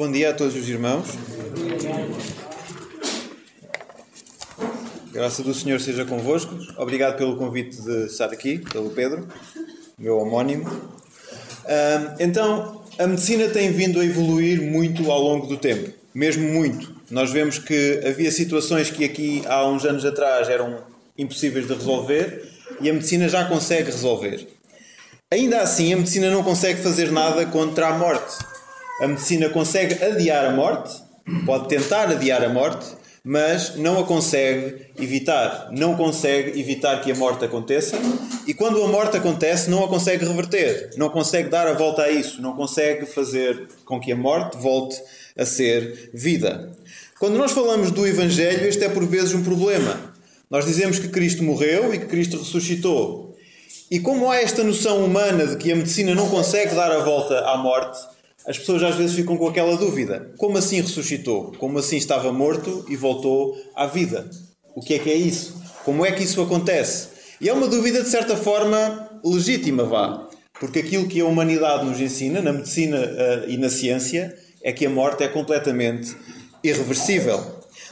Bom dia a todos os irmãos. Graça do Senhor seja convosco. Obrigado pelo convite de estar aqui, pelo Pedro, meu homónimo. Então, a medicina tem vindo a evoluir muito ao longo do tempo, mesmo muito. Nós vemos que havia situações que aqui há uns anos atrás eram impossíveis de resolver e a medicina já consegue resolver. Ainda assim, a medicina não consegue fazer nada contra a morte. A medicina consegue adiar a morte, pode tentar adiar a morte, mas não a consegue evitar. Não consegue evitar que a morte aconteça e quando a morte acontece, não a consegue reverter, não consegue dar a volta a isso, não consegue fazer com que a morte volte a ser vida. Quando nós falamos do Evangelho, este é por vezes um problema. Nós dizemos que Cristo morreu e que Cristo ressuscitou. E como há esta noção humana de que a medicina não consegue dar a volta à morte, as pessoas às vezes ficam com aquela dúvida: como assim ressuscitou? Como assim estava morto e voltou à vida? O que é que é isso? Como é que isso acontece? E é uma dúvida de certa forma legítima, vá, porque aquilo que a humanidade nos ensina, na medicina uh, e na ciência, é que a morte é completamente irreversível.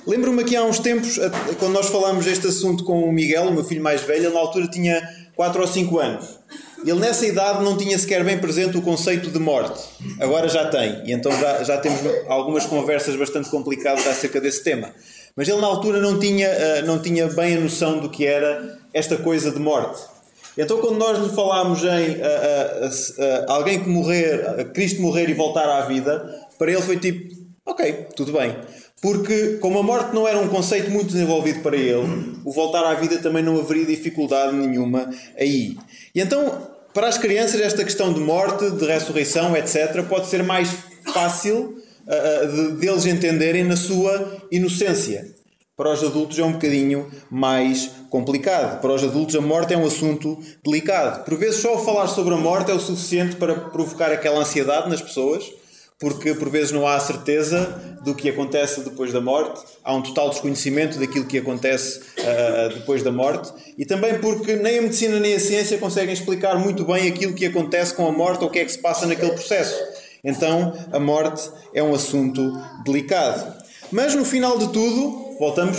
Lembro-me aqui há uns tempos, quando nós falámos deste assunto com o Miguel, o meu filho mais velho, na altura tinha 4 ou 5 anos. Ele nessa idade não tinha sequer bem presente o conceito de morte. Agora já tem. E então já, já temos algumas conversas bastante complicadas acerca desse tema. Mas ele na altura não tinha, eh, não tinha bem a noção do que era esta coisa de morte. Então quando nós lhe falámos em uh, uh, alguém que morrer, Cristo morrer e voltar à vida, para ele foi tipo, ok, tudo bem. Porque, como a morte não era um conceito muito desenvolvido para ele, o voltar à vida também não haveria dificuldade nenhuma aí. E então, para as crianças, esta questão de morte, de ressurreição, etc., pode ser mais fácil uh, de, deles entenderem na sua inocência. Para os adultos é um bocadinho mais complicado. Para os adultos, a morte é um assunto delicado. Por vezes, só falar sobre a morte é o suficiente para provocar aquela ansiedade nas pessoas porque por vezes não há certeza do que acontece depois da morte, há um total desconhecimento daquilo que acontece uh, depois da morte, e também porque nem a medicina nem a ciência conseguem explicar muito bem aquilo que acontece com a morte ou o que é que se passa naquele processo. Então, a morte é um assunto delicado. Mas no final de tudo, voltamos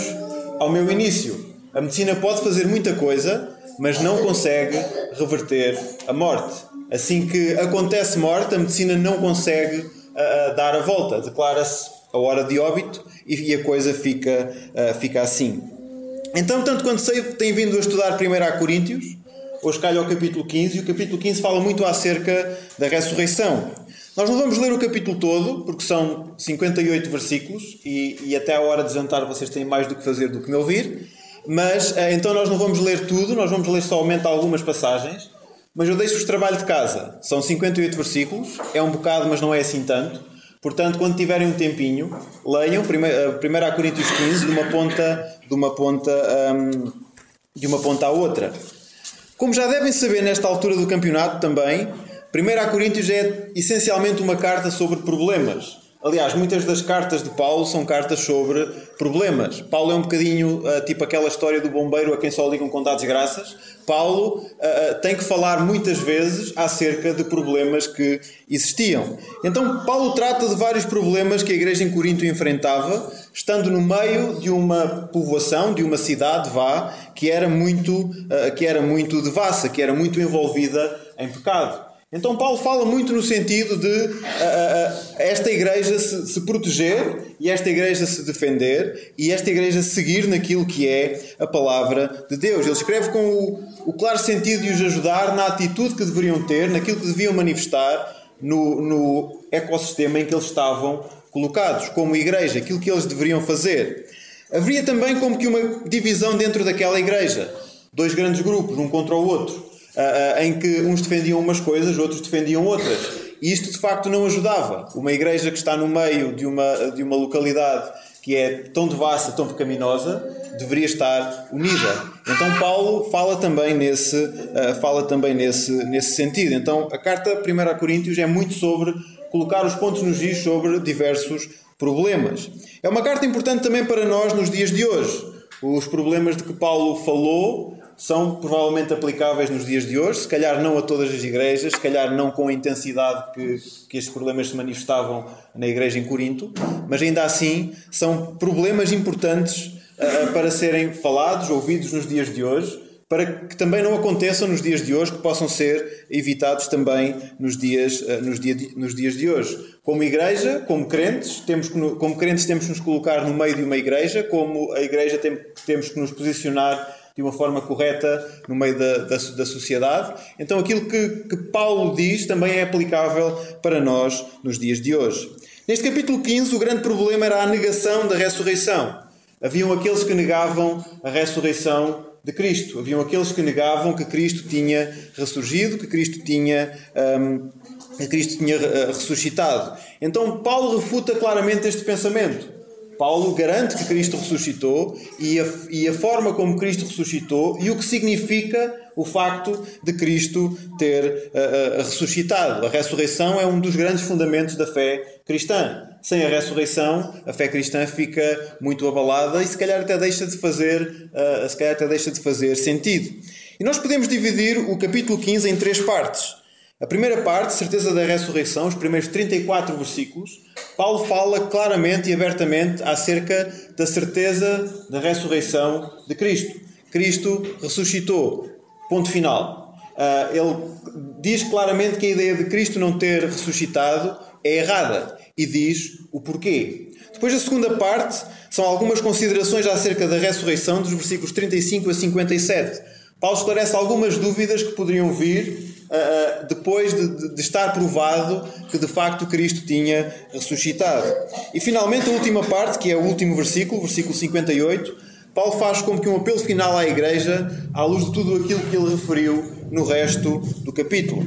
ao meu início. A medicina pode fazer muita coisa, mas não consegue reverter a morte. Assim que acontece morte, a medicina não consegue a, dar a volta. Declara-se a hora de óbito e, a coisa fica, uh, fica assim. Então, tanto quanto sei, tem vindo a estudar primeiro a Coríntios, hoje calha ao capítulo 15, e o capítulo 15 fala muito acerca da ressurreição. Nós não vamos ler o capítulo todo, porque são 58 versículos, e, e até à hora de jantar vocês têm mais do que fazer do que me ouvir. Mas uh, então nós não vamos ler tudo, nós vamos ler somente algumas passagens. Mas eu deixo-vos trabalho de casa. São 58 versículos, é um bocado, mas não é assim tanto. Portanto, quando tiverem um tempinho, leiam 1 Coríntios 15 de uma ponta, de uma ponta, um, de uma ponta à outra. Como já devem saber nesta altura do campeonato também, 1 Coríntios é essencialmente uma carta sobre problemas. Aliás, muitas das cartas de Paulo são cartas sobre problemas. Paulo é um bocadinho uh, tipo aquela história do bombeiro a quem só ligam com dados graças. Paulo uh, tem que falar muitas vezes acerca de problemas que existiam. Então, Paulo trata de vários problemas que a igreja em Corinto enfrentava, estando no meio de uma povoação, de uma cidade, vá, que era muito, uh, que era muito devassa, que era muito envolvida em pecado. Então Paulo fala muito no sentido de uh, uh, esta igreja se, se, proteger e esta igreja se defender e esta igreja seguir naquilo que é a palavra de Deus. Ele escreve com o, o claro sentido de os ajudar na atitude que deveriam ter, naquilo que deviam manifestar no, no ecossistema em que eles estavam colocados, como igreja, aquilo que eles deveriam fazer. Haveria também como que uma divisão dentro daquela igreja. Dois grandes grupos, um contra o outro uh, em que uns defendiam umas coisas, outros defendiam outras. E isto de facto não ajudava. Uma igreja que está no meio de uma, de uma localidade que é tão devassa, tão pecaminosa, deveria estar unida. Então Paulo fala também nesse, uh, fala também nesse, nesse sentido. Então a carta 1 a Coríntios é muito sobre colocar os pontos nos is sobre diversos problemas. É uma carta importante também para nós nos dias de hoje. Os problemas de que Paulo falou são provavelmente aplicáveis nos dias de hoje, se calhar não a todas as igrejas, se calhar não com a intensidade que, que estes problemas se manifestavam na igreja em Corinto, mas ainda assim são problemas importantes uh, para serem falados, ouvidos nos dias de hoje, para que também não aconteçam nos dias de hoje, que possam ser evitados também nos dias, uh, nos, dia, nos dias de hoje. Como igreja, como crentes, temos que, como crentes temos que nos colocar no meio de uma igreja, como a igreja tem, temos que nos posicionar de uma forma correta no meio da, da, da sociedade. Então, aquilo que, que Paulo diz também é aplicável para nós nos dias de hoje. Neste capítulo 15, o grande problema era a negação da ressurreição. Haviam aqueles que negavam a ressurreição de Cristo. Haviam aqueles que negavam que Cristo tinha ressurgido, que Cristo tinha, um, que Cristo tinha uh, ressuscitado. Então Paulo refuta claramente este pensamento. Paulo garante que Cristo ressuscitou e a, e a forma como Cristo ressuscitou e o que significa o facto de Cristo ter uh, uh, ressuscitado. A ressurreição é um dos grandes fundamentos da fé cristã. Sem a ressurreição, a fé cristã fica muito abalada e se calhar até deixa de fazer, uh, se calhar até deixa de fazer sentido. E nós podemos dividir o capítulo 15 em três partes. A primeira parte, certeza da ressurreição, os primeiros 34 versículos, Paulo fala claramente e abertamente acerca da certeza da ressurreição de Cristo. Cristo ressuscitou. Ponto final. Uh, ele diz claramente que a ideia de Cristo não ter ressuscitado é errada e diz o porquê. Depois, a segunda parte são algumas considerações acerca da ressurreição, dos versículos 35 a 57. Paulo esclarece algumas dúvidas que poderiam vir uh, depois de, de, de, estar provado que de facto Cristo tinha ressuscitado. E finalmente a última parte, que é o último versículo, versículo 58, Paulo faz como que um apelo final à igreja à luz de tudo aquilo que ele referiu no resto do capítulo.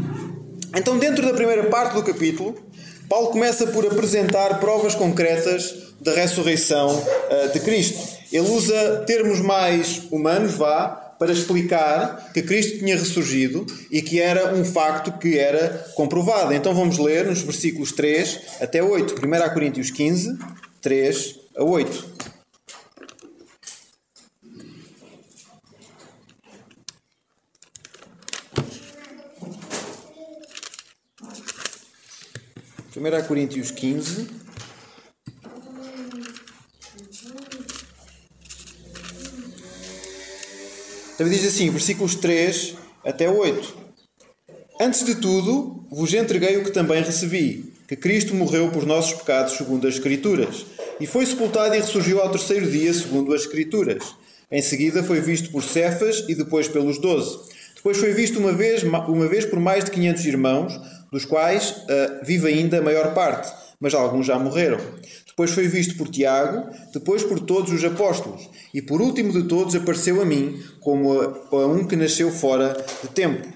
Então, dentro da primeira parte do capítulo, Paulo começa por apresentar provas concretas da ressurreição uh, de Cristo. Ele usa termos mais humanos, vá, para explicar que Cristo tinha ressurgido e que era um facto que era comprovado. Então vamos ler nos versículos 3 até 8. 1 Coríntios 15, 3 a 8. Primeira Coríntios 15, Diz assim, versículos 3 até 8. Antes de tudo, vos entreguei o que também recebi, que Cristo morreu por nossos pecados segundo as Escrituras, e foi sepultado e ressurgiu ao terceiro dia segundo as Escrituras. Em seguida foi visto por Cefas e depois pelos doze. Depois foi visto uma vez, uma vez por mais de 500 irmãos, dos quais uh, vive ainda a maior parte, mas alguns já morreram. Depois foi visto por Tiago, depois por todos os apóstolos, e por último de todos apareceu a mim, como a, a um que nasceu fora de tempo.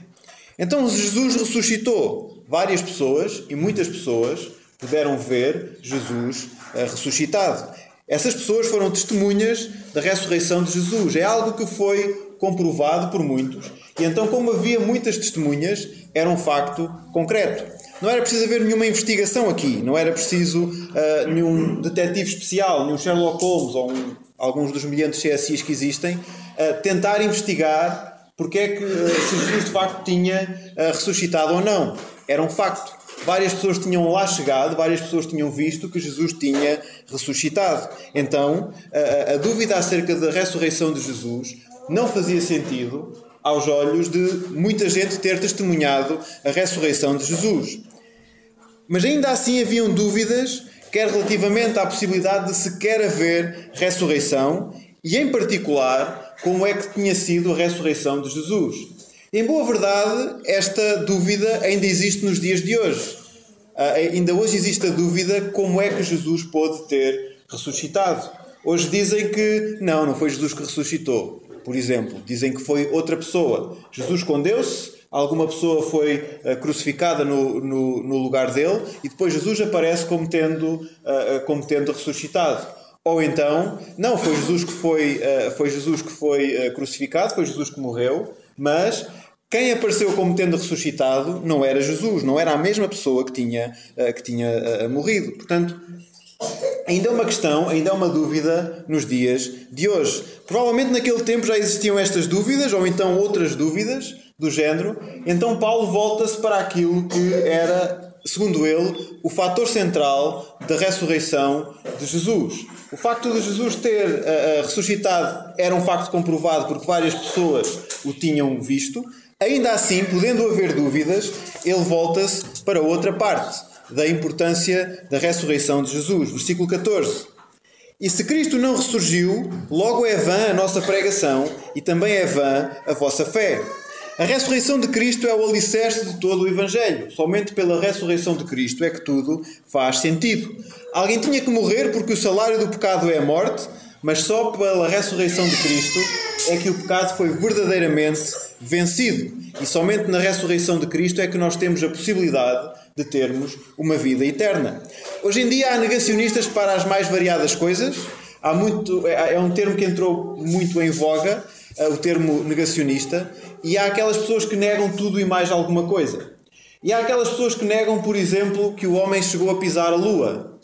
Então Jesus ressuscitou. Várias pessoas, e muitas pessoas, puderam ver Jesus eh, ressuscitado. Essas pessoas foram testemunhas da ressurreição de Jesus. É algo que foi comprovado por muitos. E então, como havia muitas testemunhas, era um facto concreto. Não era preciso haver nenhuma investigação aqui, não era preciso uh, nenhum detetive especial, nenhum Sherlock Holmes ou um, alguns dos milhares de CSIs que existem, uh, tentar investigar porque é que uh, se Jesus de facto tinha ressuscitado ou não. Era um facto. Várias pessoas tinham lá chegado, várias pessoas tinham visto que Jesus tinha ressuscitado. Então, a, a dúvida acerca da ressurreição de Jesus não fazia sentido aos olhos de muita gente ter testemunhado a ressurreição de Jesus. Mas ainda assim haviam dúvidas, quer relativamente à possibilidade de sequer haver ressurreição, e em particular, como é que tinha sido a ressurreição de Jesus. Em boa verdade, esta dúvida ainda existe nos dias de hoje. Uh, ainda hoje existe a dúvida como é que Jesus pôde ter ressuscitado. Hoje dizem que não, não foi Jesus que ressuscitou. Por exemplo, dizem que foi outra pessoa. Jesus escondeu-se, alguma pessoa foi uh, crucificada no, no, no, lugar dele e depois Jesus aparece como tendo, uh, como tendo ressuscitado. Ou então, não, foi Jesus que foi, foi, Jesus que foi crucificado, foi Jesus que morreu, mas quem apareceu como tendo ressuscitado não era Jesus, não era a mesma pessoa que tinha, que tinha morrido. Portanto, ainda é uma questão, ainda é uma dúvida nos dias de hoje. Provavelmente naquele tempo já existiam estas dúvidas, ou então outras dúvidas do género. Então Paulo volta-se para aquilo que era, segundo ele, o fator central da ressurreição de Jesus. O facto de Jesus ter uh, ressuscitado era um facto comprovado porque várias pessoas o tinham visto. Ainda assim, podendo haver dúvidas, ele volta-se para outra parte da importância da ressurreição de Jesus. Versículo 14. E se Cristo não ressurgiu, logo é vã a nossa pregação e também é vã a vossa fé. A ressurreição de Cristo é o alicerce de todo o Evangelho. Somente pela ressurreição de Cristo é que tudo faz sentido. Alguém tinha que morrer porque o salário do pecado é a morte, mas só pela ressurreição de Cristo é que o pecado foi verdadeiramente vencido. E somente na ressurreição de Cristo é que nós temos a possibilidade de termos uma vida eterna. Hoje em dia há negacionistas para as mais variadas coisas. Há muito, é, é um termo que entrou muito em voga, é o termo negacionista, e há aquelas pessoas que negam tudo e mais alguma coisa. E há aquelas pessoas que negam, por exemplo, que o homem chegou a pisar a lua.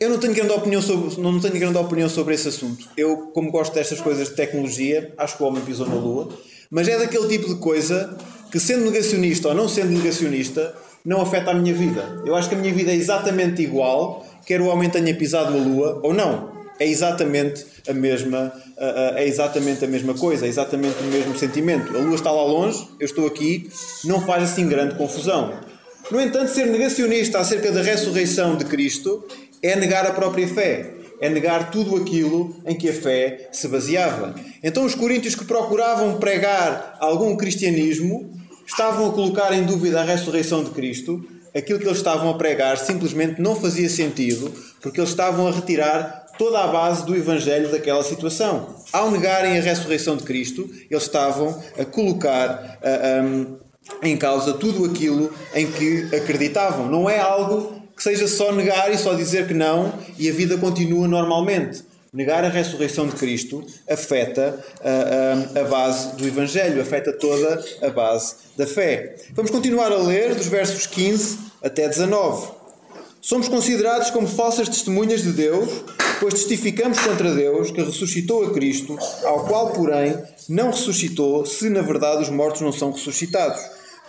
Eu não tenho grande opinião sobre, não tenho grande opinião sobre esse assunto. Eu, como gosto destas coisas de tecnologia, acho que o homem pisou na lua. Mas é daquele tipo de coisa que, sendo negacionista ou não sendo negacionista, não afeta a minha vida. Eu acho que a minha vida é exatamente igual, quer o homem tenha pisado a lua ou não. É exatamente a mesma, é exatamente a mesma coisa, é exatamente o mesmo sentimento. A lua está lá longe, eu estou aqui, não faz assim grande confusão. No entanto, ser negacionista acerca da ressurreição de Cristo é negar a própria fé, é negar tudo aquilo em que a fé se baseava. Então, os coríntios que procuravam pregar algum cristianismo estavam a colocar em dúvida a ressurreição de Cristo, aquilo que eles estavam a pregar simplesmente não fazia sentido, porque eles estavam a retirar toda a base do Evangelho daquela situação. Ao negarem a ressurreição de Cristo, eles estavam a colocar um, em causa tudo aquilo em que acreditavam. Não é algo que seja só negar e só dizer que não e a vida continua normalmente. Negar a ressurreição de Cristo afeta a, a, a, base do Evangelho, afeta toda a base da fé. Vamos continuar a ler dos versos 15 até 19. Somos considerados como falsas testemunhas de Deus, pois testificamos contra Deus que ressuscitou a Cristo, ao qual, porém, não ressuscitou, se na verdade os mortos não são ressuscitados.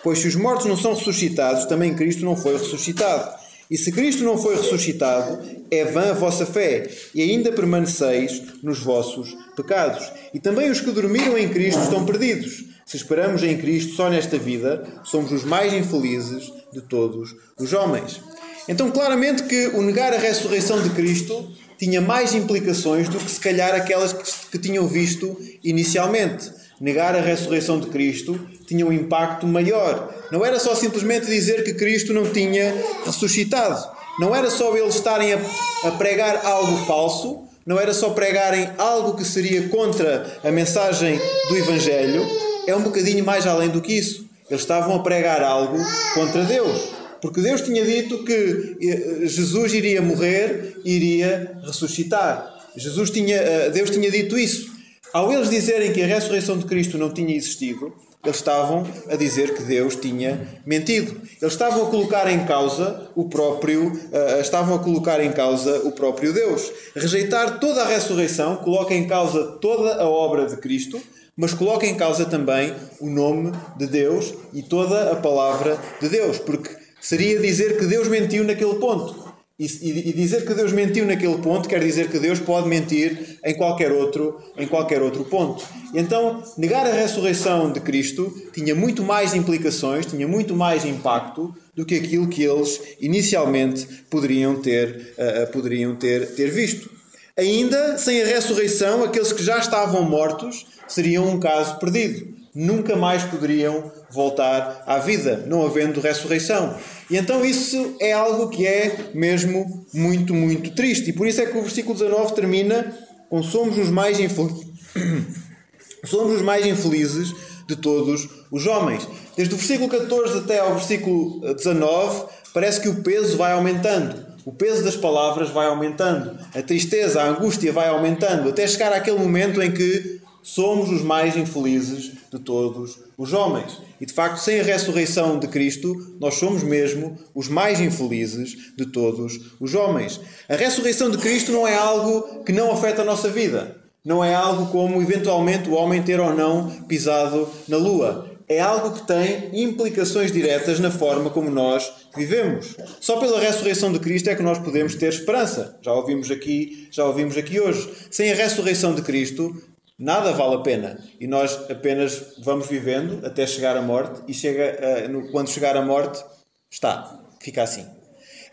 Pois se os mortos não são ressuscitados, também Cristo não foi ressuscitado. E se Cristo não foi ressuscitado, é vã a vossa fé, e ainda permaneceis nos vossos pecados. E também os que dormiram em Cristo estão perdidos. Se esperamos em Cristo só nesta vida, somos os mais infelizes de todos os homens. Então, claramente que o negar a ressurreição de Cristo tinha mais implicações do que se calhar aquelas que, que tinham visto inicialmente. Negar a ressurreição de Cristo tinha um impacto maior. Não era só simplesmente dizer que Cristo não tinha ressuscitado. Não era só eles estarem a, a pregar algo falso. Não era só pregarem algo que seria contra a mensagem do Evangelho. É um bocadinho mais além do que isso. Eles estavam a pregar algo contra Deus. Porque Deus tinha dito que eh, Jesus iria morrer e iria ressuscitar. Jesus tinha, eh, Deus tinha dito isso. Ao eles dizerem que a ressurreição de Cristo não tinha existido, eles estavam a dizer que Deus tinha mentido. Eles estavam a colocar em causa o próprio, uh, estavam a colocar em causa o próprio Deus. Rejeitar toda a ressurreição coloca em causa toda a obra de Cristo, mas coloca em causa também o nome de Deus e toda a palavra de Deus, porque seria dizer que Deus mentiu naquele ponto. E, e, dizer que Deus mentiu naquele ponto quer dizer que Deus pode mentir em qualquer outro, em qualquer outro ponto. Então, negar a ressurreição de Cristo tinha muito mais implicações, tinha muito mais impacto do que aquilo que eles inicialmente poderiam ter, uh, poderiam ter, ter visto. Ainda sem a ressurreição, aqueles que já estavam mortos seriam um caso perdido nunca mais poderiam voltar à vida, não havendo ressurreição. E então isso é algo que é mesmo muito, muito triste. E por isso é que o versículo 19 termina com somos os mais infelizes. somos os mais infelizes de todos os homens. Desde o versículo 14 até ao versículo 19, parece que o peso vai aumentando. O peso das palavras vai aumentando. A tristeza, a angústia vai aumentando, até chegar àquele momento em que somos os mais infelizes de todos os homens. E de facto, sem a ressurreição de Cristo, nós somos mesmo os mais infelizes de todos os homens. A ressurreição de Cristo não é algo que não afeta a nossa vida. Não é algo como eventualmente o homem ter ou não pisado na lua. É algo que tem implicações diretas na forma como nós vivemos. Só pela ressurreição de Cristo é que nós podemos ter esperança. Já ouvimos aqui, já ouvimos aqui hoje. Sem a ressurreição de Cristo, nada vale a pena. E nós apenas vamos vivendo até chegar à morte e chega, uh, quando chegar à morte, está, fica assim.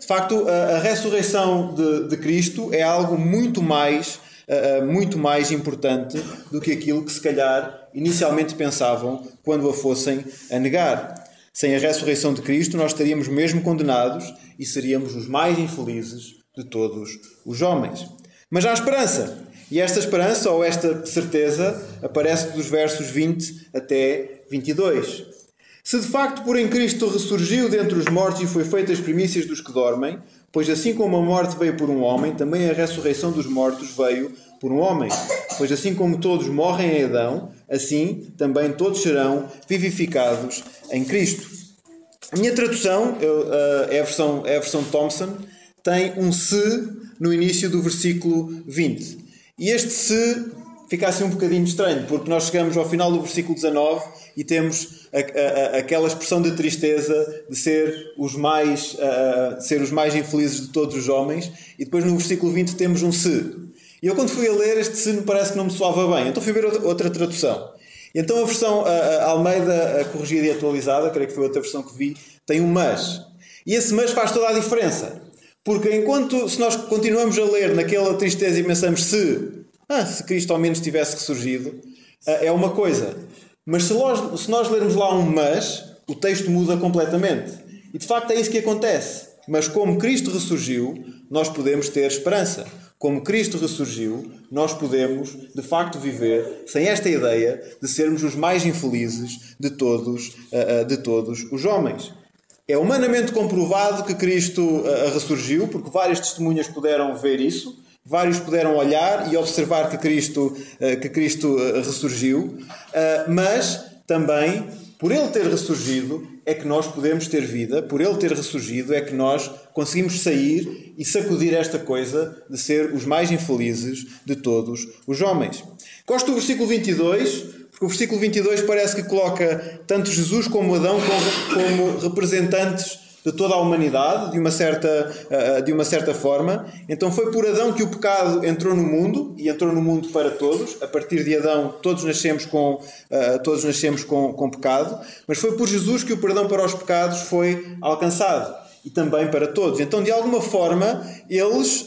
De facto, a, a ressurreição de, de Cristo é algo muito mais uh, muito mais importante do que aquilo que se calhar inicialmente pensavam quando a fossem a negar. Sem a ressurreição de Cristo, nós estaríamos mesmo condenados e seríamos os mais infelizes de todos os homens. Mas há esperança. E esta esperança, ou esta certeza, aparece dos versos 20 até 22. Se de facto por em Cristo ressurgiu dentre os mortos e foi feita as primícias dos que dormem, Pois assim como a morte veio por um homem, também a ressurreição dos mortos veio por um homem. Pois assim como todos morrem em Adão, assim também todos serão vivificados em Cristo. A minha tradução eh, é a versão, é a versão Thompson, tem um se no início do versículo 20. E este se fica assim um bocadinho estranho, porque nós chegamos ao final do versículo 19 e temos a, a, a, aquela expressão de tristeza de ser os mais a, ser os mais infelizes de todos os homens, e depois no versículo 20 temos um se. E eu quando fui a ler este se me parece que não me soava bem, então fui ver outra tradução. Então a versão Almeida corrigida e atualizada, creio que foi outra versão que vi, tem um mas. E esse mas faz toda a diferença. Porque enquanto se nós continuamos a ler naquela tristeza e pensamos se ah, se Cristo ao menos tivesse ressurgido, ah, é uma coisa. Mas se nós, se nós lermos lá um mas, o texto muda completamente. E de facto é isso que acontece. Mas como Cristo ressurgiu, nós podemos ter esperança. Como Cristo ressurgiu, nós podemos, de facto, viver sem esta ideia de sermos os mais infelizes de todos, ah, ah, de todos os homens. É humanamente comprovado que Cristo ressurgiu, porque várias testemunhas puderam ver isso. Vários puderam olhar e observar que Cristo, eh, que Cristo eh, ressurgiu, eh, mas também, por ele ter ressurgido, é que nós podemos ter vida, por ele ter ressurgido, é que nós conseguimos sair e sacudir esta coisa de ser os mais infelizes de todos os homens. Gosto do versículo 22, porque o versículo 22 parece que coloca tanto Jesus como Adão como, representantes de toda a humanidade, de uma certa, uh, de uma certa forma. Então foi por Adão que o pecado entrou no mundo e entrou no mundo para todos. A partir de Adão, todos nascemos com, uh, todos nascemos com, com pecado, mas foi por Jesus que o perdão para os pecados foi alcançado e também para todos. Então, de alguma forma, eles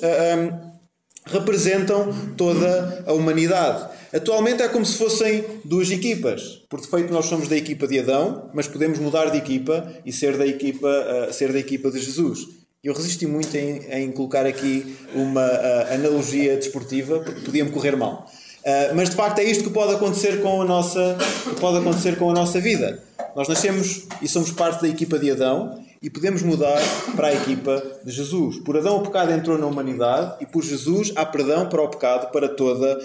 representam toda a humanidade. Atualmente é como se fossem duas equipas. Por defeito nós somos da equipa de Adão, mas podemos mudar de equipa e ser da equipa, uh, ser da equipa de Jesus. Eu resisti muito em, em colocar aqui uma uh, analogia desportiva porque podia-me correr mal. Uh, mas de facto é isto que pode acontecer com a nossa pode acontecer com a nossa vida. Nós nascemos e somos parte da equipa de Adão e podemos mudar para a equipa de Jesus. Por Adão o pecado entrou na humanidade e por Jesus há perdão para o pecado para toda,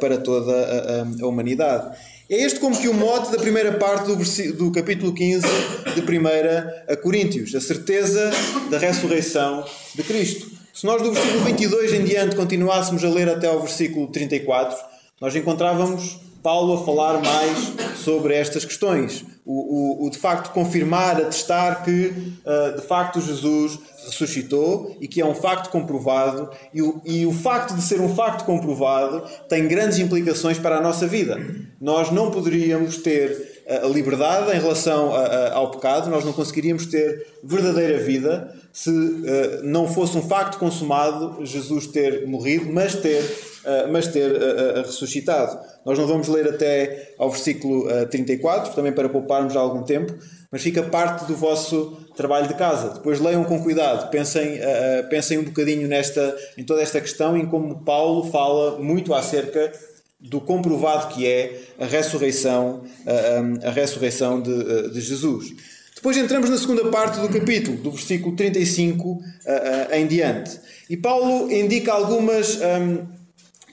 para toda a, a, a humanidade. É este como que o mote da primeira parte do, do capítulo 15 de 1 Coríntios, a certeza da ressurreição de Cristo. Se nós do versículo 22 em diante continuássemos a ler até ao versículo 34, nós encontrávamos Paulo a falar mais sobre estas questões. O, o, o de facto confirmar, atestar que uh, de facto Jesus ressuscitou e que é um facto comprovado, e o, e o facto de ser um facto comprovado tem grandes implicações para a nossa vida. Nós não poderíamos ter a liberdade em relação a, a, ao pecado, nós não conseguiríamos ter verdadeira vida se uh, não fosse um facto consumado Jesus ter morrido, mas ter, uh, mas ter uh, ressuscitado. Nós não vamos ler até ao versículo 34, também para pouparmos algum tempo, mas fica parte do vosso trabalho de casa. Depois leiam com cuidado, pensem, pensem um bocadinho nesta, em toda esta questão em como Paulo fala muito acerca do comprovado que é a ressurreição, a, a ressurreição de, de, Jesus. Depois entramos na segunda parte do capítulo, do versículo 35 em diante. E Paulo indica algumas um,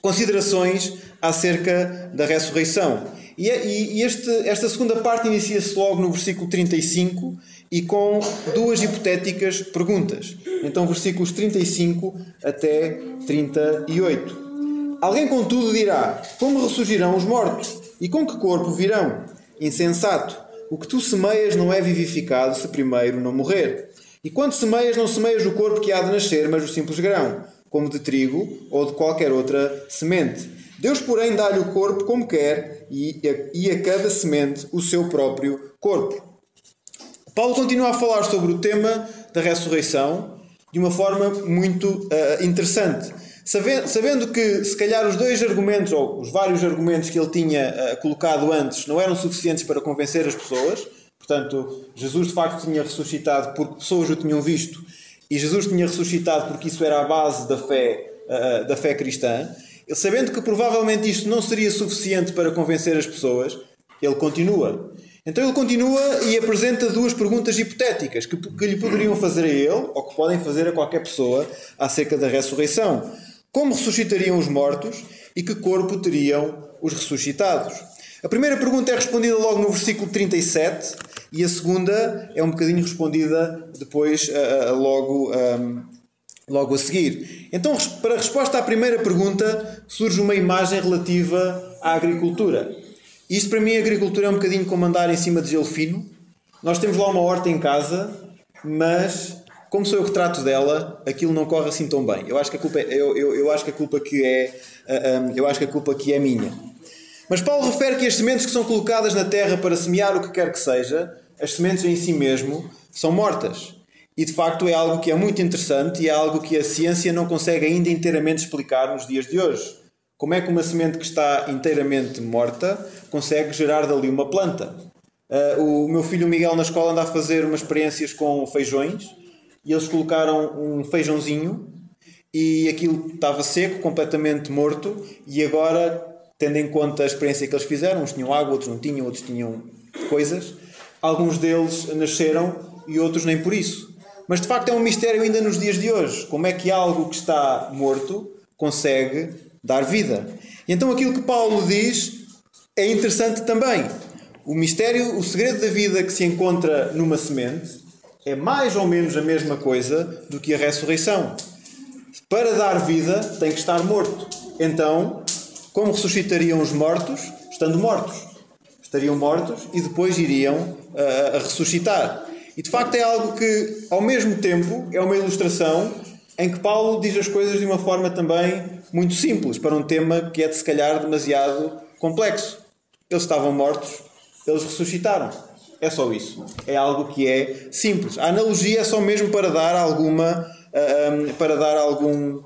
considerações acerca da ressurreição. E, é, e este, esta segunda parte inicia-se logo no versículo 35 e com duas hipotéticas perguntas. Então, versículos 35 até 38. Alguém, contudo, dirá: Como ressurgirão os mortos? E com que corpo virão? Insensato! O que tu semeias não é vivificado se primeiro não morrer. E quando semeias, não semeias o corpo que há de nascer, mas o simples grão, como de trigo ou de qualquer outra semente. Deus, porém, dá-lhe o corpo como quer e a, e a cada semente o seu próprio corpo. Paulo continua a falar sobre o tema da ressurreição de uma forma muito uh, interessante. Sabendo, sabendo, que, se calhar, os dois argumentos, ou os vários argumentos que ele tinha uh, colocado antes, não eram suficientes para convencer as pessoas, portanto, Jesus de facto tinha ressuscitado porque pessoas o tinham visto, e Jesus tinha ressuscitado porque isso era a base da fé, uh, da fé cristã. Ele, sabendo que provavelmente isto não seria suficiente para convencer as pessoas, ele continua. Então ele continua e apresenta duas perguntas hipotéticas que, que lhe poderiam fazer a ele, ou que podem fazer a qualquer pessoa, acerca da ressurreição. Como ressuscitariam os mortos e que corpo teriam os ressuscitados? A primeira pergunta é respondida logo no versículo 37 e a segunda é um bocadinho respondida depois, uh, uh, logo, logo a seguir. Então, para a resposta à primeira pergunta, surge uma imagem relativa à agricultura. Isto para mim, a agricultura é um bocadinho como andar em cima de gelo fino. Nós temos lá uma horta em casa, mas como sou eu que trato dela, aquilo não corre assim tão bem. Eu acho que a culpa é, eu, eu, eu acho que a culpa que é uh, um, eu acho que a culpa aqui é minha. Mas Paulo refere que as sementes que são colocadas na terra para semear o que quer que seja, as sementes em si mesmo, são mortas. E de facto é algo que é muito interessante e é algo que a ciência não consegue ainda inteiramente explicar nos dias de hoje. Como é que uma semente que está inteiramente morta consegue gerar dali uma planta? Uh, o meu filho Miguel na escola anda a fazer umas experiências com feijões e eles colocaram um feijãozinho e aquilo estava seco, completamente morto, e agora, tendo em conta a experiência que eles fizeram, uns tinham água, outros não tinham, outros tinham coisas, alguns deles nasceram e outros nem por isso. Mas de facto é um mistério ainda nos dias de hoje. Como é que algo que está morto consegue dar vida. E então aquilo que Paulo diz é interessante também. O mistério, o segredo da vida que se encontra numa semente é mais ou menos a mesma coisa do que a ressurreição. Para dar vida tem que estar morto. Então, como ressuscitariam os mortos? Estando mortos. Estariam mortos e depois iriam uh, a ressuscitar. E de facto é algo que, ao mesmo tempo, é uma ilustração em que Paulo diz as coisas de uma forma também muito simples para um tema que é de se calhar demasiado complexo. Eles estavam mortos, eles ressuscitaram. É só isso. É algo que é simples. A analogia é só mesmo para dar alguma, uh, um, para dar algum, uh,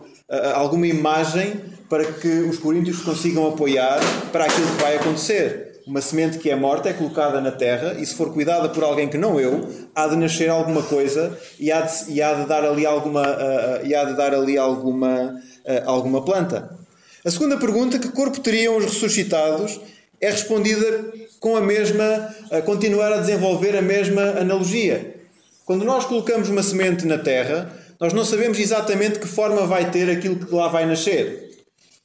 alguma imagem para que os coríntios consigam apoiar para aquilo que vai acontecer. Uma semente que é morta é colocada na terra e se for cuidada por alguém que não eu, há de nascer alguma coisa e há de, e há de dar ali alguma, uh, e há de dar ali alguma alguma planta. A segunda pergunta, que corpo teriam os ressuscitados, é respondida com a mesma, a continuar a desenvolver a mesma analogia. Quando nós colocamos uma semente na terra, nós não sabemos exatamente que forma vai ter aquilo que lá vai nascer.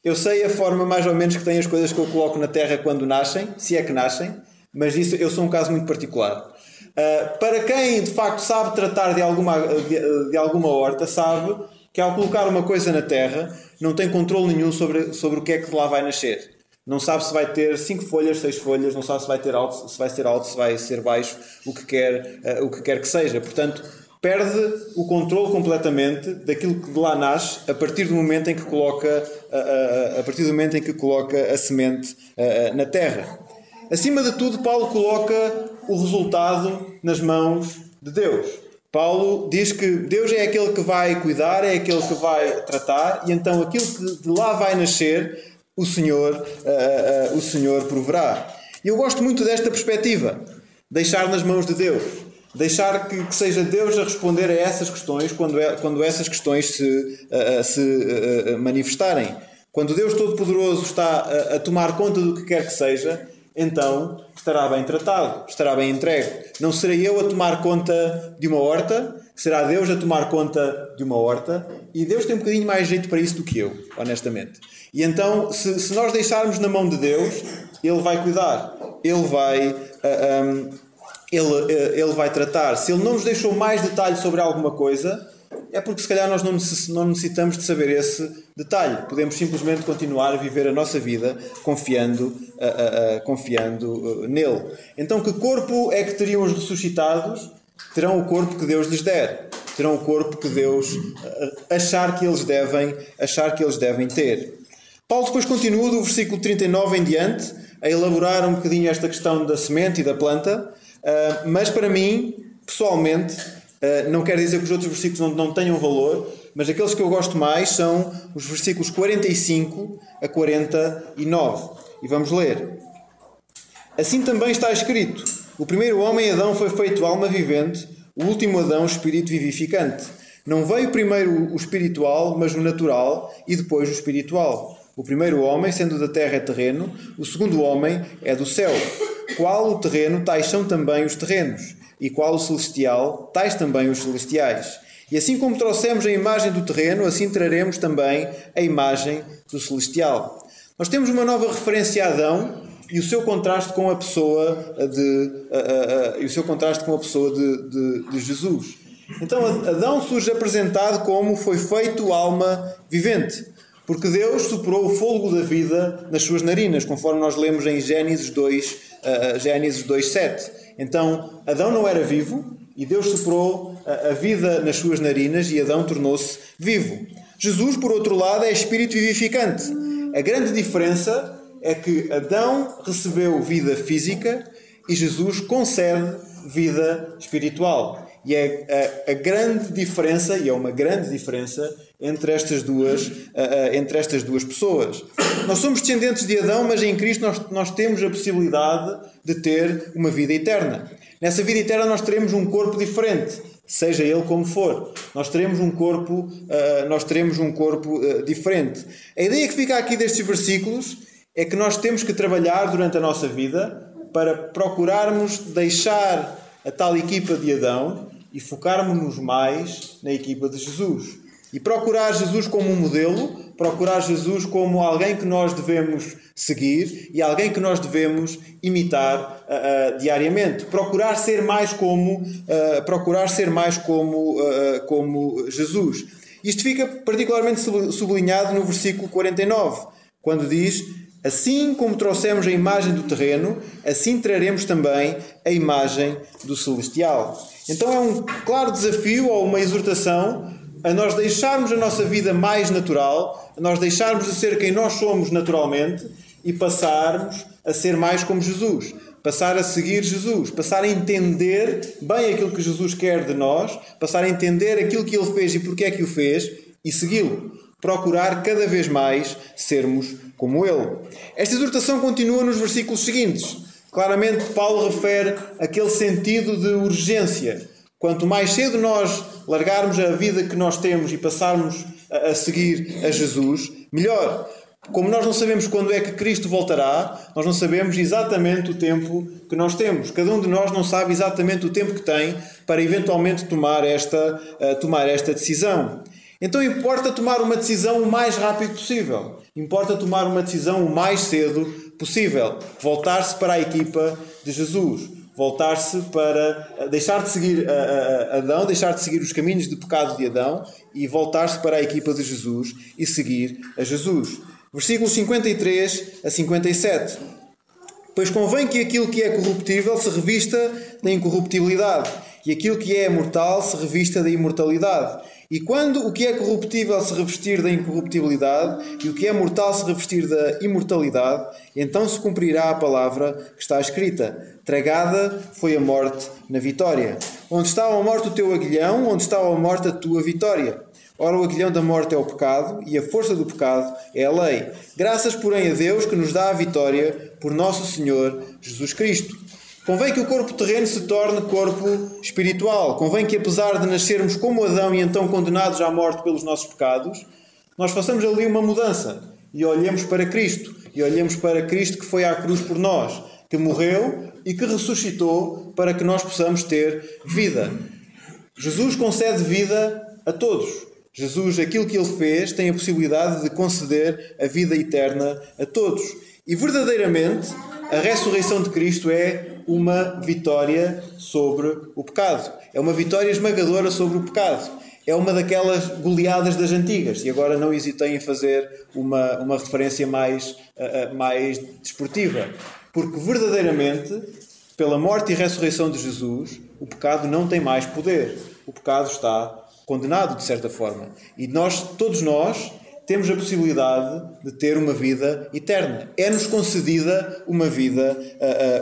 Eu sei a forma mais ou menos que têm as coisas que eu coloco na terra quando nascem, se é que nascem, mas isso eu sou um caso muito particular. Uh, para quem de facto sabe tratar de alguma, de, de alguma horta, sabe que ao colocar uma coisa na terra não tem controle nenhum sobre, sobre o que é que lá vai nascer. Não sabe se vai ter 5 folhas, 6 folhas, não sabe se vai ter alto, se vai ser alto, se vai ser baixo, o que quer, uh, o que, quer que seja. Portanto, perde o controle completamente daquilo que de lá nasce a partir do momento em que coloca, uh, uh, a partir do momento em que coloca a semente na terra. Acima de tudo, Paulo coloca o resultado nas mãos de Deus. Paulo diz que Deus é aquele que vai cuidar, é aquele que vai tratar, e então aquilo que de lá vai nascer, o Senhor, uh, uh, o Senhor proverá. E eu gosto muito desta perspectiva, deixar nas mãos de Deus, deixar que, que seja Deus a responder a essas questões quando, é, quando essas questões se, uh, se manifestarem. Quando Deus Todo-Poderoso está a, a tomar conta do que quer que seja, então estará bem tratado, estará bem entregue. Não serei eu a tomar conta de uma horta, será Deus a tomar conta de uma horta, e Deus tem um bocadinho mais jeito para isso do que eu, honestamente. E então, se, se nós deixarmos na mão de Deus, Ele vai cuidar. Ele vai. Uh, um, ele, uh, ele vai tratar. Se ele não nos deixou mais detalhes sobre alguma coisa, é porque se calhar nós não necessitamos de saber esse detalhe. Podemos simplesmente continuar a viver a nossa vida confiando, uh, uh, confiando nele. Então, que corpo é que teriam os ressuscitados? Terão o corpo que Deus lhes der. Terão o corpo que Deus achar que eles devem, achar que eles devem ter. Paulo depois continua do versículo 39 em diante a elaborar um bocadinho esta questão da semente e da planta, mas para mim, pessoalmente, eh, não quer dizer que os outros versículos não, não tenham valor, mas aqueles que eu gosto mais são os versículos 45 a 49. E vamos ler. Assim também está escrito: O primeiro homem, Adão, foi feito alma vivente, o último Adão, espírito vivificante. Não veio primeiro o espiritual, mas o natural, e depois o espiritual. O primeiro homem, sendo da terra, é terreno, o segundo homem é do céu. Qual o terreno, tais são também os terrenos e qual o celestial, tais também os celestiais. E assim como trouxemos a imagem do terreno, assim traremos também a imagem do celestial. Nós temos uma nova referência a Adão e o seu contraste com a pessoa de, e o seu contraste com a pessoa de, de, de Jesus. Então Adão surge apresentado como foi feito alma vivente, porque Deus soprou o fogo da vida nas suas narinas, conforme nós lemos em Gênesis 2, uh, Gênesis 2:7. Então, Adão não era vivo e Deus soprou a, vida nas suas narinas e Adão tornou-se vivo. Jesus, por outro lado, é espírito vivificante. A grande diferença é que Adão recebeu vida física e Jesus concede vida espiritual. E é a, a, grande diferença, e é uma grande diferença, entre estas duas, entre estas duas pessoas. Nós somos descendentes de Adão, mas em Cristo nós, nós temos a possibilidade de ter uma vida eterna. Nessa vida eterna nós teremos um corpo diferente, seja ele como for. Nós teremos um corpo, nós teremos um corpo diferente. A ideia que fica aqui destes versículos é que nós temos que trabalhar durante a nossa vida para procurarmos deixar a tal equipa de Adão e focarmos-nos mais na equipa de Jesus. E procurar Jesus como um modelo, procurar Jesus como alguém que nós devemos seguir e alguém que nós devemos imitar uh, uh, diariamente. Procurar ser mais como, uh, procurar ser mais como, como Jesus. Isto fica particularmente sublinhado no versículo 49, quando diz: Assim como trouxemos a imagem do terreno, assim traremos também a imagem do celestial. Então é um claro desafio ou uma exortação a nós deixarmos a nossa vida mais natural, a nós deixarmos de ser quem nós somos naturalmente e passarmos a ser mais como Jesus. Passar a seguir Jesus, passar a entender bem aquilo que Jesus quer de nós, passar a entender aquilo que ele fez e porque é que o fez e segui-lo. Procurar cada vez mais sermos como ele. Esta exortação continua nos versículos seguintes. Claramente, Paulo refere aquele sentido de urgência. Quanto mais cedo nós largarmos a vida que nós temos e passarmos a, seguir a Jesus, melhor. Como nós não sabemos quando é que Cristo voltará, nós não sabemos exatamente o tempo que nós temos. Cada um de nós não sabe exatamente o tempo que tem para eventualmente tomar esta, uh, tomar esta decisão. Então importa tomar uma decisão o mais rápido possível. Importa tomar uma decisão o mais cedo possível. Voltar-se para a equipa de Jesus. Voltar-se para eh, deixar de seguir eh, eh, Adão, deixar de seguir os caminhos de pecado de Adão e voltar-se para a equipa de Jesus e seguir a Jesus. Versículos 53 a 57. Pois convém que aquilo que é corruptível se revista da incorruptibilidade, e aquilo que é mortal se revista da imortalidade. E quando o que é corruptível se revestir da incorruptibilidade e o que é mortal se revestir da imortalidade, então se cumprirá a palavra que está escrita: Tragada foi a morte na vitória. Onde está a morte o teu aguilhão, onde está a morte a tua vitória? Ora, o aguilhão da morte é o pecado e a força do pecado é a lei. Graças, porém, a Deus que nos dá a vitória por nosso Senhor Jesus Cristo. Convém que o corpo terreno se torne corpo espiritual. Convém que, apesar de nascermos como Adão e então condenados à morte pelos nossos pecados, nós façamos ali uma mudança e olhemos para Cristo. E olhemos para Cristo que foi à cruz por nós, que morreu e que ressuscitou para que nós possamos ter vida. Jesus concede vida a todos. Jesus, aquilo que ele fez, tem a possibilidade de conceder a vida eterna a todos. E verdadeiramente, a ressurreição de Cristo é uma vitória sobre o pecado. É uma vitória esmagadora sobre o pecado. É uma daquelas goleadas das antigas. E agora não hesitei em fazer uma, uma referência mais, uh, mais desportiva. Porque verdadeiramente, pela morte e ressurreição de Jesus, o pecado não tem mais poder. O pecado está condenado, de certa forma. E nós, todos nós, temos a possibilidade de ter uma vida eterna. É-nos concedida uma vida,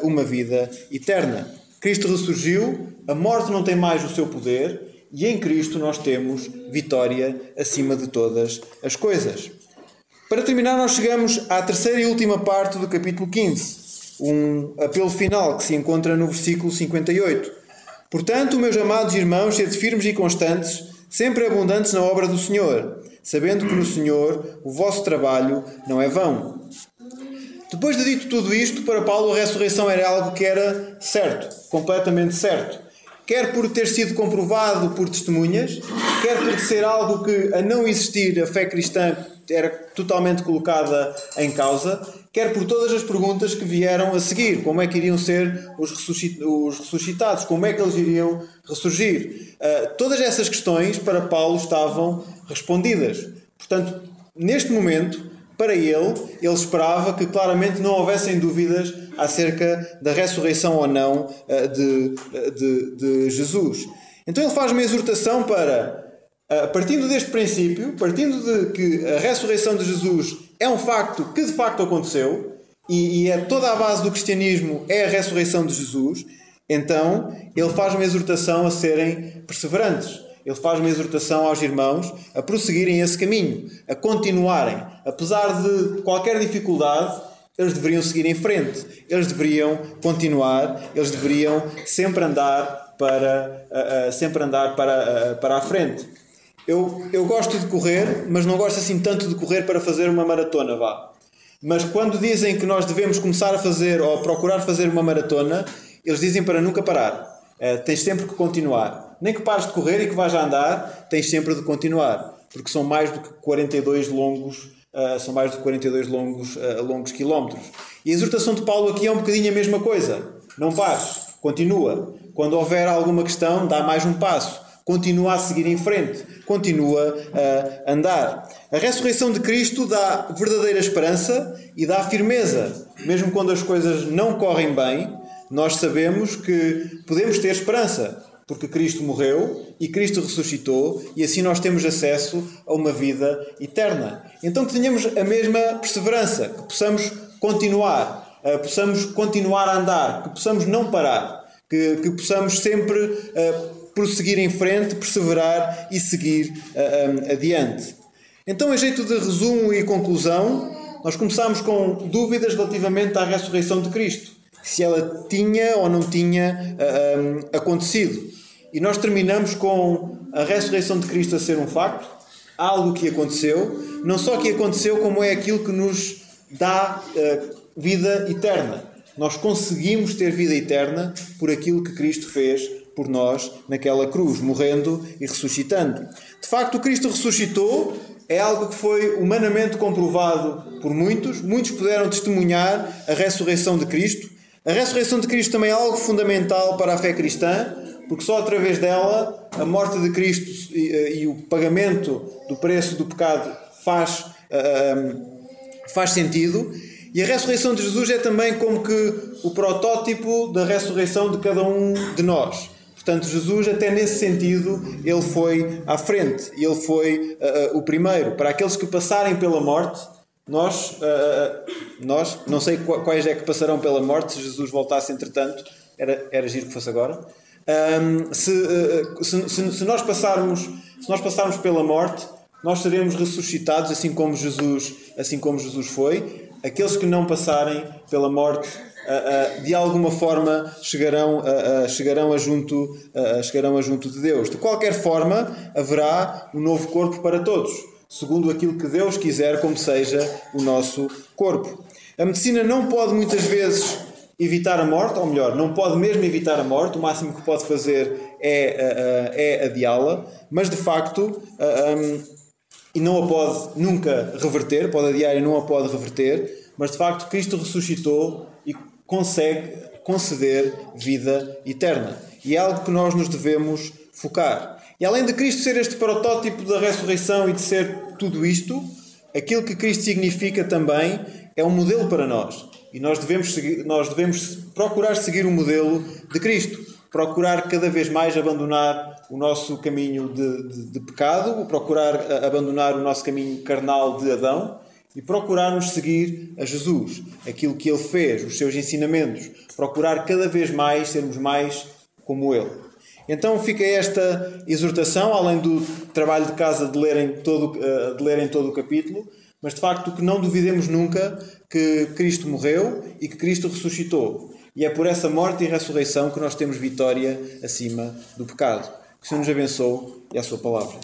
uma vida eterna. Cristo ressurgiu, a morte não tem mais o seu poder e em Cristo nós temos vitória acima de todas as coisas. Para terminar, nós chegamos à terceira e última parte do capítulo 15, um apelo final que se encontra no versículo 58. Portanto, meus amados irmãos, sede firmes e constantes, sempre abundantes na obra do Senhor sabendo que no Senhor o vosso trabalho não é vão. Depois de dito tudo isto, para Paulo a ressurreição era algo que era certo, completamente certo. Quer por ter sido comprovado por testemunhas, quer por ser algo que, a não existir a fé cristã, era totalmente colocada em causa, quer por todas as perguntas que vieram a seguir. Como é que iriam ser os ressuscitados? Como é que eles iriam ressurgir? Uh, todas essas questões para Paulo estavam respondidas. Portanto, neste momento, para ele, ele esperava que claramente não houvessem dúvidas acerca da ressurreição ou não uh, de, de, de Jesus. Então ele faz uma exortação para partindo deste princípio, partindo de que a ressurreição de Jesus é um facto que de facto aconteceu e, e é toda a base do cristianismo é a ressurreição de Jesus, então ele faz uma exortação a serem perseverantes. Ele faz uma exortação aos irmãos a prosseguirem esse caminho, a continuarem. Apesar de qualquer dificuldade, eles deveriam seguir em frente, eles deveriam continuar, eles deveriam sempre andar para, uh, uh, sempre andar para, uh, para a frente. Eu, eu gosto de correr, mas não gosto assim tanto de correr para fazer uma maratona, vá. Mas quando dizem que nós devemos começar a fazer ou procurar fazer uma maratona, eles dizem para nunca parar. Uh, tens sempre que continuar. Nem que pares de correr e que vais a andar, tens sempre de continuar. Porque são mais do que 42 longos, uh, são mais do que 42 longos, uh, longos quilómetros. E a exortação de Paulo aqui é um bocadinho a mesma coisa. Não pares, continua. Quando houver alguma questão, dá mais um passo continua a seguir em frente, continua a andar. A ressurreição de Cristo dá verdadeira esperança e dá firmeza. Mesmo quando as coisas não correm bem, nós sabemos que podemos ter esperança, porque Cristo morreu e Cristo ressuscitou e assim nós temos acesso a uma vida eterna. Então que tenhamos a mesma perseverança, que possamos continuar, uh, possamos continuar a andar, que possamos não parar, que, que possamos sempre uh, prosseguir em frente, perseverar e seguir uh, um, adiante. Então, em jeito de resumo e conclusão, nós começamos com dúvidas relativamente à ressurreição de Cristo, se ela tinha ou não tinha uh, um, acontecido. E nós terminamos com a ressurreição de Cristo a ser um facto, algo que aconteceu, não só que aconteceu, como é aquilo que nos dá uh, vida eterna. Nós conseguimos ter vida eterna por aquilo que Cristo fez por nós naquela cruz, morrendo e ressuscitando. De facto, Cristo ressuscitou é algo que foi humanamente comprovado por muitos, muitos puderam testemunhar a ressurreição de Cristo. A ressurreição de Cristo também é algo fundamental para a fé cristã, porque só através dela a morte de Cristo e, eh, e o pagamento do preço do pecado faz, uh, faz sentido. E a ressurreição de Jesus é também como que o protótipo da ressurreição de cada um de nós. Portanto, Jesus, até nesse sentido, ele foi à frente, ele foi uh, o primeiro. Para aqueles que passarem pela morte, nós, uh, nós, não sei quais é que passarão pela morte, se Jesus voltasse entretanto, era, era giro que fosse agora. Um, se, se, se, se, nós passarmos, se nós passarmos pela morte, nós seremos ressuscitados, assim como Jesus, assim como Jesus foi. Aqueles que não passarem pela morte de alguma forma chegarão, chegarão, a junto, chegarão a junto de Deus. De qualquer forma, haverá um novo corpo para todos, segundo aquilo que Deus quiser, como seja o nosso corpo. A medicina não pode muitas vezes evitar a morte, ou melhor, não pode mesmo evitar a morte, o máximo que pode fazer é, é adiá-la, mas de facto. e não a pode nunca reverter, pode adiar e não a pode reverter, mas de facto Cristo ressuscitou e consegue conceder vida eterna. E é algo que nós nos devemos focar. E além de Cristo ser este protótipo da ressurreição e de ser tudo isto, aquilo que Cristo significa também é um modelo para nós. E nós devemos, seguir, nós devemos procurar seguir o modelo de Cristo. Procurar cada vez mais abandonar o nosso caminho de, de, de pecado, procurar abandonar o nosso caminho carnal de Adão e procurarmos seguir a Jesus, aquilo que ele fez, os seus ensinamentos, procurar cada vez mais sermos mais como ele. Então fica esta exortação, além do trabalho de casa de lerem todo, eh, de lerem todo o capítulo, mas de facto que não duvidemos nunca que Cristo morreu e que Cristo ressuscitou. E é por essa morte e ressurreição que nós temos vitória acima do pecado. Que o Senhor nos abençoe e a sua palavra.